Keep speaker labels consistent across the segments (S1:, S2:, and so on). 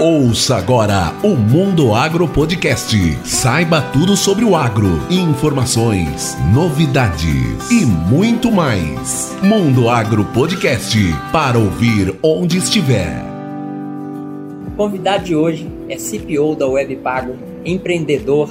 S1: Ouça agora o Mundo Agro Podcast. Saiba tudo sobre o agro, informações, novidades e muito mais. Mundo Agro Podcast para ouvir onde estiver.
S2: O convidado de hoje é CPO da Webpago, empreendedor,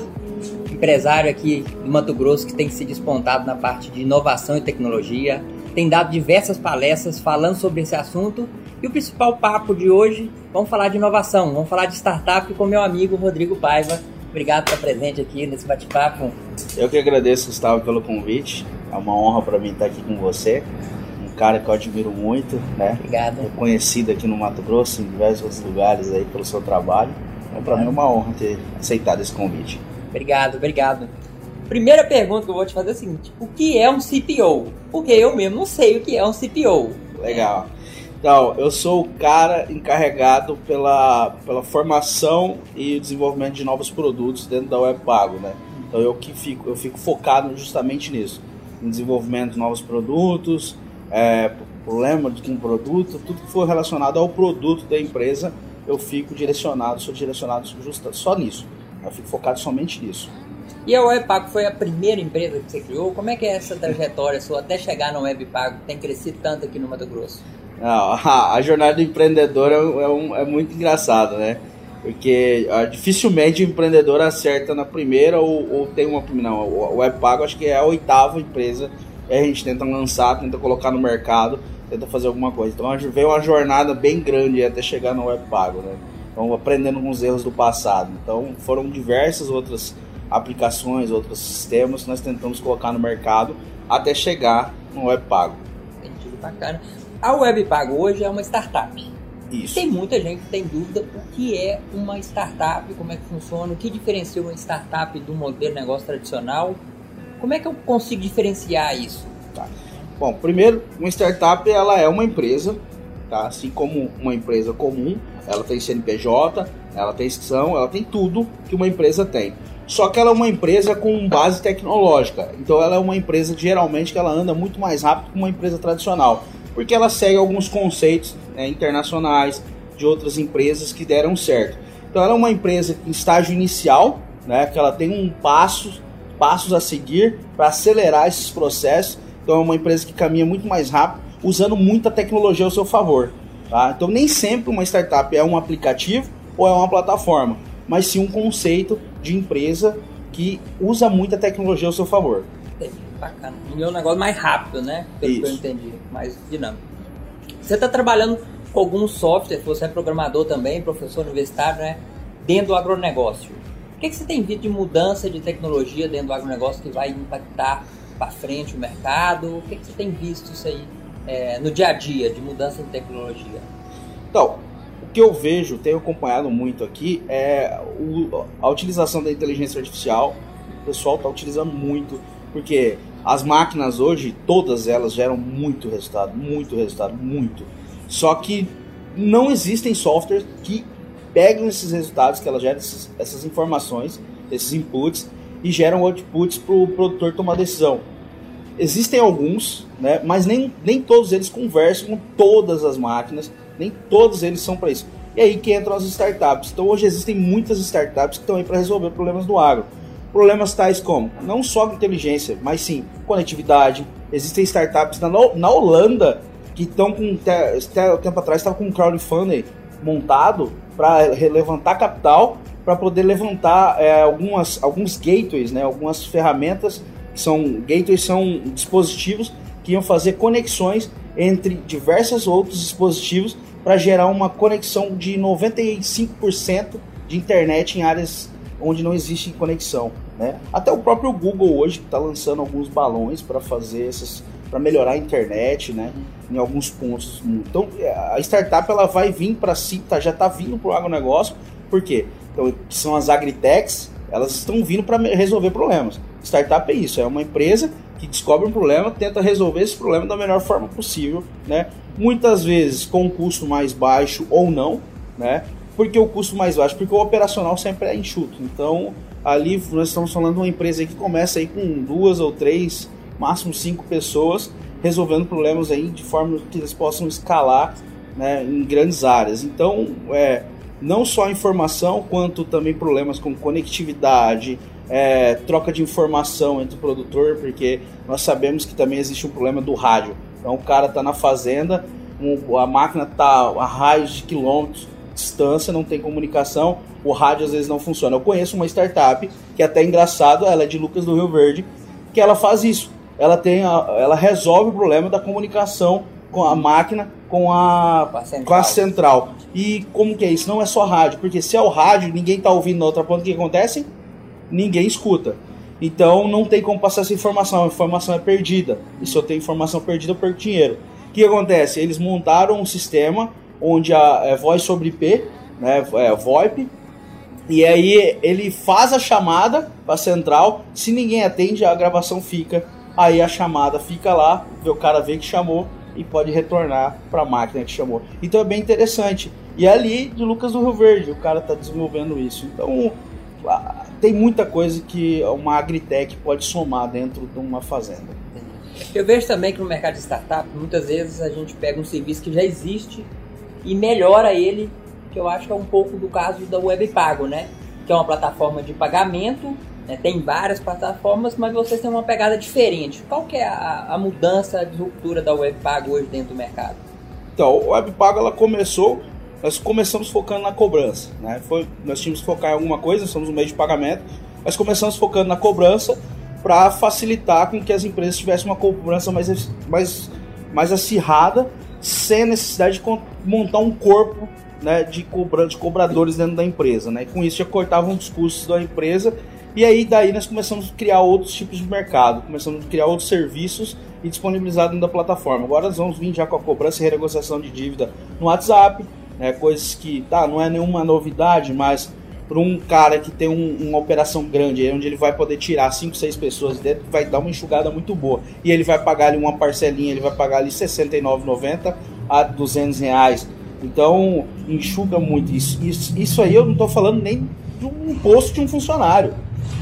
S2: empresário aqui do Mato Grosso que tem se despontado na parte de inovação e tecnologia, tem dado diversas palestras falando sobre esse assunto e o principal papo de hoje, vamos falar de inovação, vamos falar de startup com meu amigo Rodrigo Paiva. Obrigado por estar presente aqui nesse bate-papo.
S3: Eu que agradeço, Gustavo, pelo convite. É uma honra para mim estar aqui com você. Um cara que eu admiro muito, né?
S2: Obrigado.
S3: Reconhecido aqui no Mato Grosso, em diversos lugares aí pelo seu trabalho. Então, para mim é uma honra ter aceitado esse convite.
S2: Obrigado, obrigado. Primeira pergunta que eu vou te fazer é a seguinte: o que é um CPO? Porque eu mesmo não sei o que é um CPO.
S3: Legal. Então, eu sou o cara encarregado pela, pela formação e desenvolvimento de novos produtos dentro da Webpago, né? Então eu que fico, eu fico focado justamente nisso, em desenvolvimento de novos produtos, é, problema com o produto, tudo que for relacionado ao produto da empresa, eu fico direcionado, sou direcionado justa, só nisso. Eu fico focado somente nisso.
S2: E a Webpago foi a primeira empresa que você criou? Como é que é essa trajetória sua até chegar na Webpago, que tem crescido tanto aqui no Mato Grosso?
S3: Não, a, a, jornada do empreendedor é, é, um, é muito engraçado, né? Porque ah, dificilmente o empreendedor acerta na primeira ou, ou tem uma. Não, o Webpago acho que é a oitava empresa a gente tenta lançar, tenta colocar no mercado, tenta fazer alguma coisa. Então veio uma jornada bem grande até chegar no Webpago, né? Então aprendendo com os erros do passado. Então foram diversas outras aplicações, outros sistemas que nós tentamos colocar no mercado até chegar no Webpago.
S2: Entendi, bacana. A Webpago hoje é uma startup.
S3: Isso.
S2: Tem muita gente que tem dúvida o que é uma startup, como é que funciona, o que diferencia uma startup do modelo de negócio tradicional. Como é que eu consigo diferenciar isso?
S3: Tá. Bom, primeiro, uma startup ela é uma empresa, tá? assim como uma empresa comum, ela tem CNPJ, ela tem inscrição, ela tem tudo que uma empresa tem. Só que ela é uma empresa com base tecnológica. Então ela é uma empresa geralmente que ela anda muito mais rápido que uma empresa tradicional porque ela segue alguns conceitos né, internacionais de outras empresas que deram certo. Então ela é uma empresa em estágio inicial, né, que ela tem um passo, passos a seguir para acelerar esses processos. Então é uma empresa que caminha muito mais rápido, usando muita tecnologia ao seu favor. Tá? Então nem sempre uma startup é um aplicativo ou é uma plataforma, mas sim um conceito de empresa que usa muita tecnologia ao seu favor.
S2: Bacana. E é um negócio mais rápido, né? Pelo Isso. que eu entendi, mais dinâmico. Você está trabalhando com algum software, você é programador também, professor universitário, né? Dentro do agronegócio. O que, que você tem visto de mudança de tecnologia dentro do agronegócio que vai impactar para frente o mercado? O que, que você tem visto isso aí é, no dia a dia de mudança de tecnologia?
S3: Então, o que eu vejo, tenho acompanhado muito aqui, é a utilização da inteligência artificial. O pessoal está utilizando muito, porque as máquinas hoje, todas elas geram muito resultado, muito resultado, muito. Só que não existem softwares que pegam esses resultados, que elas geram esses, essas informações, esses inputs e geram outputs para o produtor tomar decisão. Existem alguns, né, mas nem, nem todos eles conversam com todas as máquinas, nem todos eles são para isso. E aí que entram as startups. Então hoje existem muitas startups que estão aí para resolver problemas do agro. Problemas tais como não só inteligência, mas sim conectividade. Existem startups na, na Holanda que estão com até tempo atrás estava com um crowdfunding montado para levantar capital para poder levantar é, algumas alguns gateways, né, algumas ferramentas que são gateways são dispositivos que iam fazer conexões entre diversos outros dispositivos para gerar uma conexão de 95% de internet em áreas onde não existe conexão. Né? Até o próprio Google hoje está lançando alguns balões para fazer essas, para melhorar a internet, né? Em alguns pontos. Então a startup ela vai vir para si, tá, já está vindo para o agronegócio, por quê? Então, são as agritechs, elas estão vindo para resolver problemas. Startup é isso, é uma empresa que descobre um problema, tenta resolver esse problema da melhor forma possível, né? Muitas vezes com um custo mais baixo ou não, né? Por que o custo mais baixo? Porque o operacional sempre é enxuto. Então, ali nós estamos falando de uma empresa que começa aí com duas ou três, máximo cinco pessoas, resolvendo problemas aí de forma que eles possam escalar né, em grandes áreas. Então, é, não só informação, quanto também problemas com conectividade, é, troca de informação entre o produtor, porque nós sabemos que também existe um problema do rádio. Então o cara está na fazenda, um, a máquina está a raios de quilômetros distância, não tem comunicação, o rádio às vezes não funciona. Eu conheço uma startup que é até engraçado, ela é de Lucas do Rio Verde, que ela faz isso. Ela tem, a, ela resolve o problema da comunicação com a máquina com a, com a central. E como que é isso? Não é só rádio, porque se é o rádio, ninguém está ouvindo na outra ponta, o que acontece? Ninguém escuta. Então não tem como passar essa informação, a informação é perdida. E se eu tenho informação perdida, eu perco dinheiro. O que acontece? Eles montaram um sistema onde a é voz sobre IP, né, é VoIP, e aí ele faz a chamada para central, se ninguém atende, a gravação fica, aí a chamada fica lá, o cara vê que chamou, e pode retornar para a máquina que chamou. Então é bem interessante. E é ali de Lucas do Rio Verde, o cara está desenvolvendo isso. Então tem muita coisa que uma agritech pode somar dentro de uma fazenda.
S2: Eu vejo também que no mercado de startup, muitas vezes a gente pega um serviço que já existe e melhora ele, que eu acho que é um pouco do caso da Web Pago, né? Que é uma plataforma de pagamento né? Tem várias plataformas, mas vocês têm uma pegada diferente. Qual que é a, a mudança, a disruptura da WebPago hoje dentro do mercado?
S3: Então, o WebPago ela começou, nós começamos focando na cobrança. Né? Foi, nós tínhamos que focar em alguma coisa, somos um meio de pagamento, mas começamos focando na cobrança para facilitar com que as empresas tivessem uma cobrança mais, mais, mais acirrada, sem a necessidade de montar um corpo né, de, cobra, de cobradores dentro da empresa. Né? E com isso já cortavam os custos da empresa e aí daí nós começamos a criar outros tipos de mercado, começamos a criar outros serviços e disponibilizar dentro da plataforma. Agora nós vamos vir já com a cobrança e renegociação de dívida no WhatsApp, né, coisas que tá, não é nenhuma novidade, mas para um cara que tem um, uma operação grande, onde ele vai poder tirar 5, 6 pessoas dentro, vai dar uma enxugada muito boa. E ele vai pagar ali uma parcelinha, ele vai pagar ali R$ 69,90 a 200 reais. Então, enxuga muito. Isso, isso, isso aí eu não estou falando nem de um imposto de um funcionário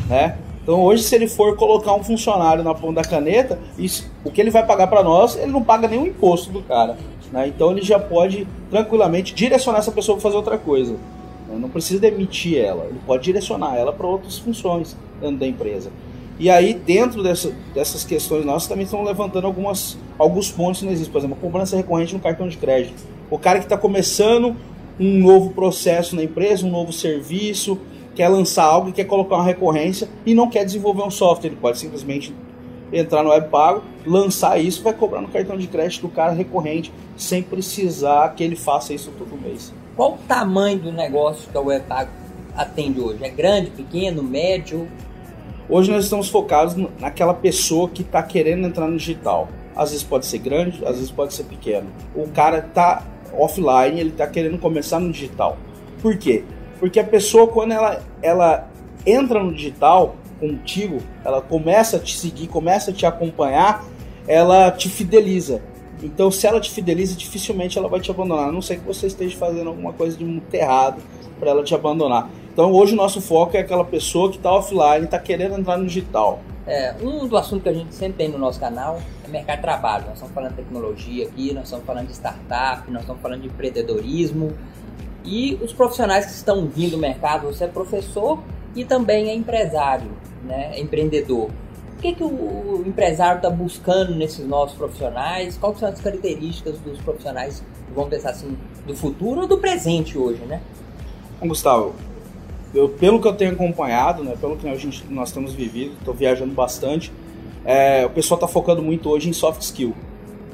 S3: né? Então hoje, se ele for colocar um funcionário na ponta da caneta, isso, o que ele vai pagar para nós, ele não paga nenhum imposto do cara. Né? Então ele já pode tranquilamente direcionar essa pessoa para fazer outra coisa. Né? Não precisa demitir ela, ele pode direcionar ela para outras funções dentro da empresa. E aí, dentro dessa, dessas questões nossas, também estão levantando algumas, alguns pontos que não existem. Por exemplo, a cobrança recorrente no cartão de crédito. O cara que está começando um novo processo na empresa, um novo serviço, quer lançar algo quer colocar uma recorrência e não quer desenvolver um software. Ele pode simplesmente entrar no web pago, lançar isso, vai cobrar no cartão de crédito do cara recorrente, sem precisar que ele faça isso todo mês.
S2: Qual o tamanho do negócio que a web pago atende hoje? É grande, pequeno, médio?
S3: Hoje nós estamos focados naquela pessoa que está querendo entrar no digital. Às vezes pode ser grande, às vezes pode ser pequeno. O cara está offline, ele está querendo começar no digital. Por quê? Porque a pessoa, quando ela, ela entra no digital contigo, ela começa a te seguir, começa a te acompanhar, ela te fideliza. Então, se ela te fideliza, dificilmente ela vai te abandonar. A não ser que você esteja fazendo alguma coisa de muito errado para ela te abandonar. Então, hoje o nosso foco é aquela pessoa que está offline, está querendo entrar no digital.
S2: É, um do assunto que a gente sempre tem no nosso canal é mercado de trabalho. Nós estamos falando de tecnologia aqui, nós estamos falando de startup, nós estamos falando de empreendedorismo. E os profissionais que estão vindo do mercado, você é professor e também é empresário, né? É empreendedor. O que, que o empresário está buscando nesses novos profissionais? Quais são as características dos profissionais, vamos pensar assim, do futuro ou do presente hoje, né?
S3: Gustavo, eu, pelo que eu tenho acompanhado, né, pelo que a gente, nós temos vivido, estou viajando bastante, é, o pessoal está focando muito hoje em soft skill.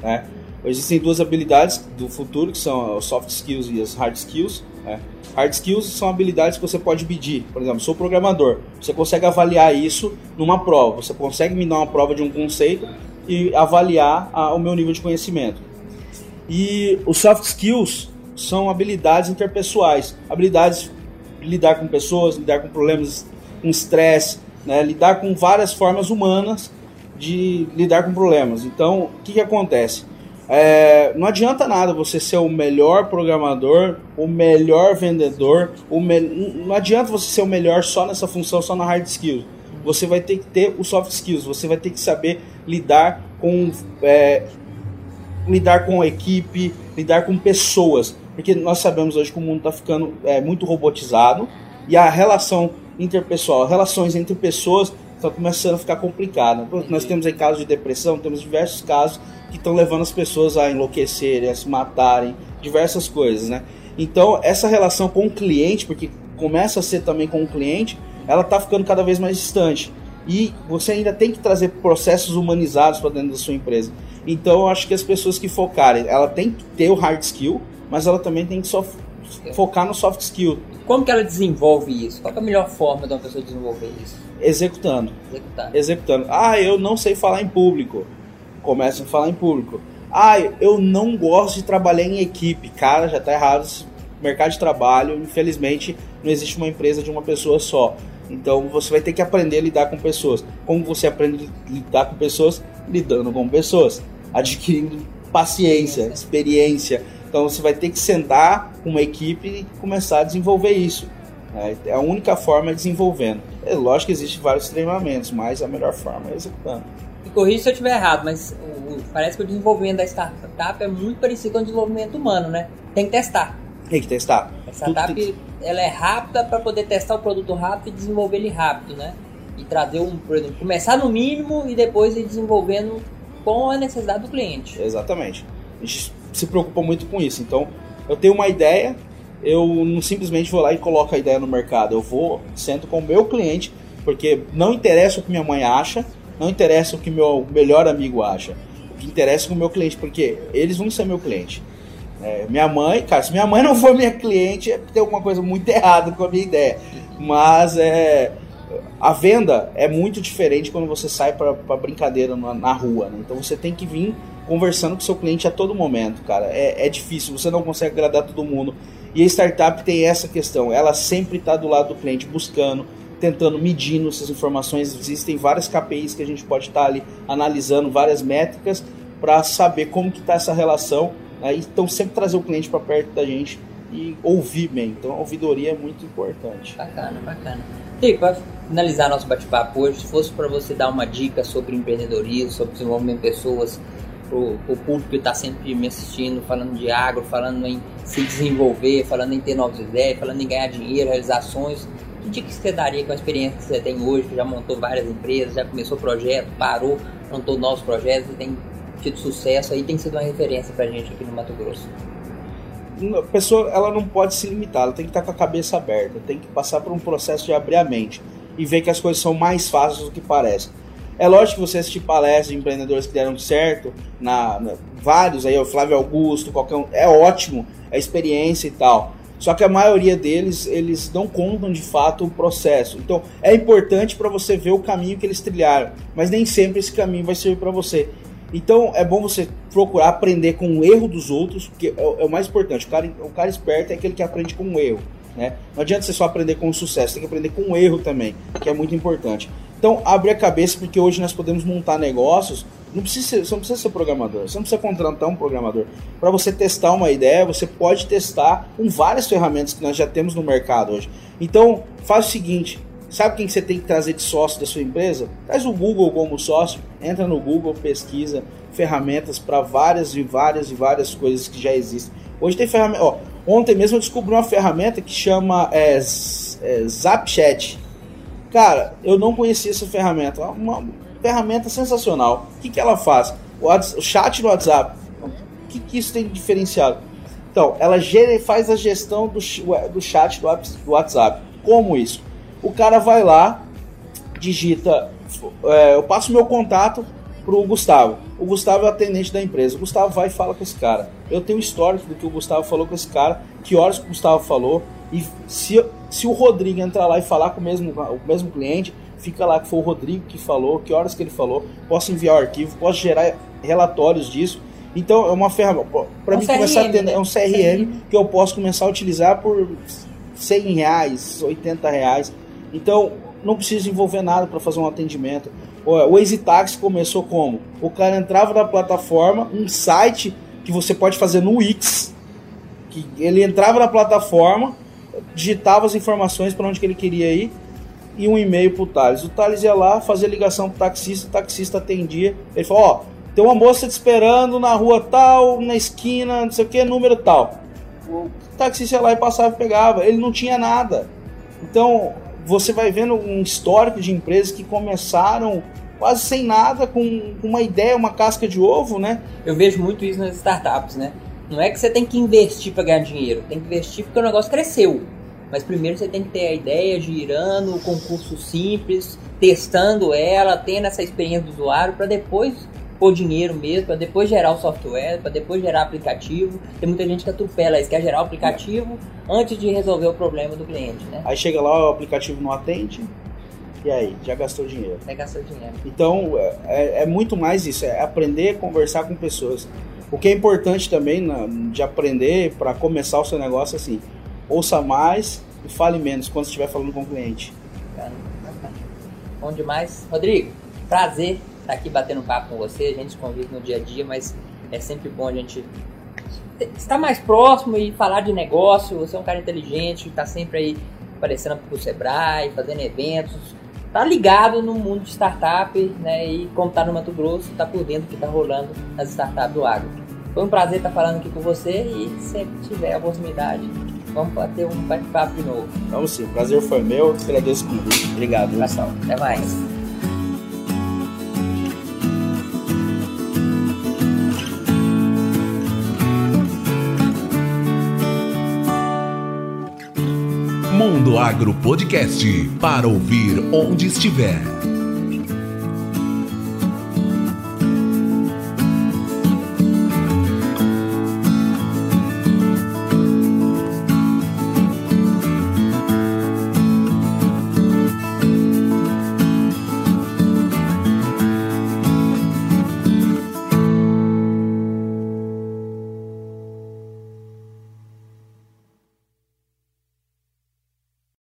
S3: Né? Existem duas habilidades do futuro, que são os soft skills e as hard skills. Né? Hard skills são habilidades que você pode medir. Por exemplo, sou programador. Você consegue avaliar isso numa prova. Você consegue me dar uma prova de um conceito e avaliar a, o meu nível de conhecimento. E os soft skills são habilidades interpessoais. Habilidades de lidar com pessoas, lidar com problemas, com estresse, né? lidar com várias formas humanas de lidar com problemas. Então, o que, que acontece? É, não adianta nada você ser o melhor programador, o melhor vendedor, o me... não adianta você ser o melhor só nessa função, só na hard skills. Você vai ter que ter os soft skills, você vai ter que saber lidar com é, lidar com equipe, lidar com pessoas. Porque nós sabemos hoje que o mundo está ficando é, muito robotizado e a relação interpessoal, relações entre pessoas estão começando a ficar complicada. Nós temos aí casos de depressão, temos diversos casos que estão levando as pessoas a enlouquecerem, a se matarem, diversas coisas, né? Então, essa relação com o cliente, porque começa a ser também com o cliente, ela está ficando cada vez mais distante. E você ainda tem que trazer processos humanizados para dentro da sua empresa. Então, eu acho que as pessoas que focarem, ela tem que ter o hard skill, mas ela também tem que só focar no soft skill.
S2: Como que ela desenvolve isso? Qual é a melhor forma de uma pessoa desenvolver isso?
S3: Executando.
S2: Executando.
S3: Executando. Ah, eu não sei falar em público. Começa a falar em público. Ah, eu não gosto de trabalhar em equipe. Cara, já está errado. Mercado de trabalho, infelizmente, não existe uma empresa de uma pessoa só. Então você vai ter que aprender a lidar com pessoas. Como você aprende a lidar com pessoas? Lidando com pessoas, adquirindo paciência, experiência, então você vai ter que sentar com uma equipe e começar a desenvolver isso. Né? É a única forma é desenvolvendo. É lógico que existem vários treinamentos, mas a melhor forma é executando.
S2: Me corrija se eu estiver errado, mas parece que o desenvolvimento da startup é muito parecido com o desenvolvimento humano, né? Tem que testar.
S3: Tem que testar.
S2: A startup ela é rápida para poder testar o produto rápido e desenvolver ele rápido, né? E trazer um, por exemplo, começar no mínimo e depois ir desenvolvendo com a necessidade do cliente.
S3: Exatamente. A gente se preocupa muito com isso. Então, eu tenho uma ideia, eu não simplesmente vou lá e coloco a ideia no mercado. Eu vou, sento com o meu cliente, porque não interessa o que minha mãe acha, não interessa o que meu melhor amigo acha. O que interessa é o meu cliente, porque eles vão ser meu cliente. É, minha mãe, cara, se minha mãe não for minha cliente, é tem alguma coisa muito errada com a minha ideia. Mas é, a venda é muito diferente quando você sai para brincadeira na, na rua. Né? Então você tem que vir conversando com seu cliente a todo momento, cara. É, é difícil, você não consegue agradar todo mundo. E a startup tem essa questão, ela sempre está do lado do cliente, buscando, tentando, medindo essas informações. Existem várias KPIs que a gente pode estar tá ali analisando, várias métricas, para saber como que está essa relação. Né? Então, sempre trazer o cliente para perto da gente e ouvir bem. Então, a ouvidoria é muito importante.
S2: Bacana, bacana. E para finalizar nosso bate-papo hoje, se fosse para você dar uma dica sobre empreendedorismo, sobre desenvolvimento de pessoas, pro, pro público que está sempre me assistindo, falando de agro, falando em se desenvolver, falando em ter novas ideias, falando em ganhar dinheiro, realizações. Que dica que você daria com a experiência que você tem hoje, que já montou várias empresas, já começou projeto, parou, montou novos projetos e tem tido sucesso aí, tem sido uma referência pra gente aqui no Mato Grosso?
S3: A pessoa ela não pode se limitar, ela tem que estar com a cabeça aberta, tem que passar por um processo de abrir a mente e ver que as coisas são mais fáceis do que parecem. É lógico que você assistir palestras de empreendedores que deram certo, na, na, vários aí, o Flávio Augusto, qualquer um, é ótimo, é experiência e tal. Só que a maioria deles, eles não contam de fato o processo. Então, é importante para você ver o caminho que eles trilharam, mas nem sempre esse caminho vai servir para você. Então, é bom você procurar aprender com o erro dos outros, que é, é, o mais importante. O cara, o cara esperto é aquele que aprende com o erro. Né? Não adianta você só aprender com o sucesso, tem que aprender com o erro também, que é muito importante. Então, abre a cabeça, porque hoje nós podemos montar negócios. Não precisa ser, você não precisa ser programador, você não precisa contratar um programador. Para você testar uma ideia, você pode testar com várias ferramentas que nós já temos no mercado hoje. Então, faz o seguinte: sabe quem você tem que trazer de sócio da sua empresa? Traz o Google como sócio, entra no Google, pesquisa ferramentas para várias e várias e várias coisas que já existem. Hoje tem ferramenta. Ó, ontem mesmo eu descobri uma ferramenta que chama é, é, ZapChat. Cara, eu não conhecia essa ferramenta. É uma ferramenta sensacional. O que, que ela faz? O, chat no WhatsApp. O que, que isso tem de diferenciado? Então, ela faz a gestão do, do chat do WhatsApp. Como isso? O cara vai lá, digita, é, eu passo meu contato pro Gustavo. O Gustavo é o atendente da empresa. O Gustavo vai e fala com esse cara. Eu tenho histórico do que o Gustavo falou com esse cara, que horas o Gustavo falou, e se, se o Rodrigo entrar lá e falar com o mesmo, o mesmo cliente, fica lá que foi o Rodrigo que falou, que horas que ele falou, posso enviar o arquivo, posso gerar relatórios disso. Então é uma ferramenta. Para é um mim CRM, começar a ter né? é um CRM, CRM, que eu posso começar a utilizar por 100 reais, 80 reais. Então não preciso envolver nada para fazer um atendimento. O Easy Taxi começou como? O cara entrava na plataforma, um site que você pode fazer no Wix, que ele entrava na plataforma, digitava as informações para onde que ele queria ir e um e-mail para o Thales. O Thales ia lá, fazia ligação para o taxista, o taxista atendia. Ele falou: Ó, tem uma moça te esperando na rua tal, na esquina, não sei o que, número tal. o taxista ia lá e passava e pegava. Ele não tinha nada. Então, você vai vendo um histórico de empresas que começaram quase sem nada, com uma ideia, uma casca de ovo, né?
S2: Eu vejo muito isso nas startups, né? Não é que você tem que investir para ganhar dinheiro, tem que investir porque o negócio cresceu. Mas primeiro você tem que ter a ideia girando, o concurso simples, testando ela, tendo essa experiência do usuário para depois pôr dinheiro mesmo, para depois gerar o software, para depois gerar aplicativo. Tem muita gente que atropela isso, quer gerar o aplicativo antes de resolver o problema do cliente, né?
S3: Aí chega lá, o aplicativo não atende, e aí? Já gastou dinheiro.
S2: Já gastou dinheiro.
S3: Então, é, é muito mais isso, é aprender a conversar com pessoas. O que é importante também na, de aprender para começar o seu negócio, assim, ouça mais e fale menos quando estiver falando com o cliente.
S2: Bom demais. Rodrigo, prazer estar aqui batendo papo com você. A gente convive no dia a dia, mas é sempre bom a gente estar mais próximo e falar de negócio. Você é um cara inteligente, está sempre aí aparecendo para o Sebrae, fazendo eventos. Tá ligado no mundo de startup, né? E como tá no Mato Grosso, tá por dentro do que tá rolando nas startups do agro. Foi um prazer estar falando aqui com você e sempre tiver a oportunidade, vamos ter um bate-papo de novo.
S3: Vamos sim, o prazer foi meu, agradeço o convite. Obrigado.
S2: Pessoal, até mais.
S1: Mundo Agro Podcast para ouvir onde estiver.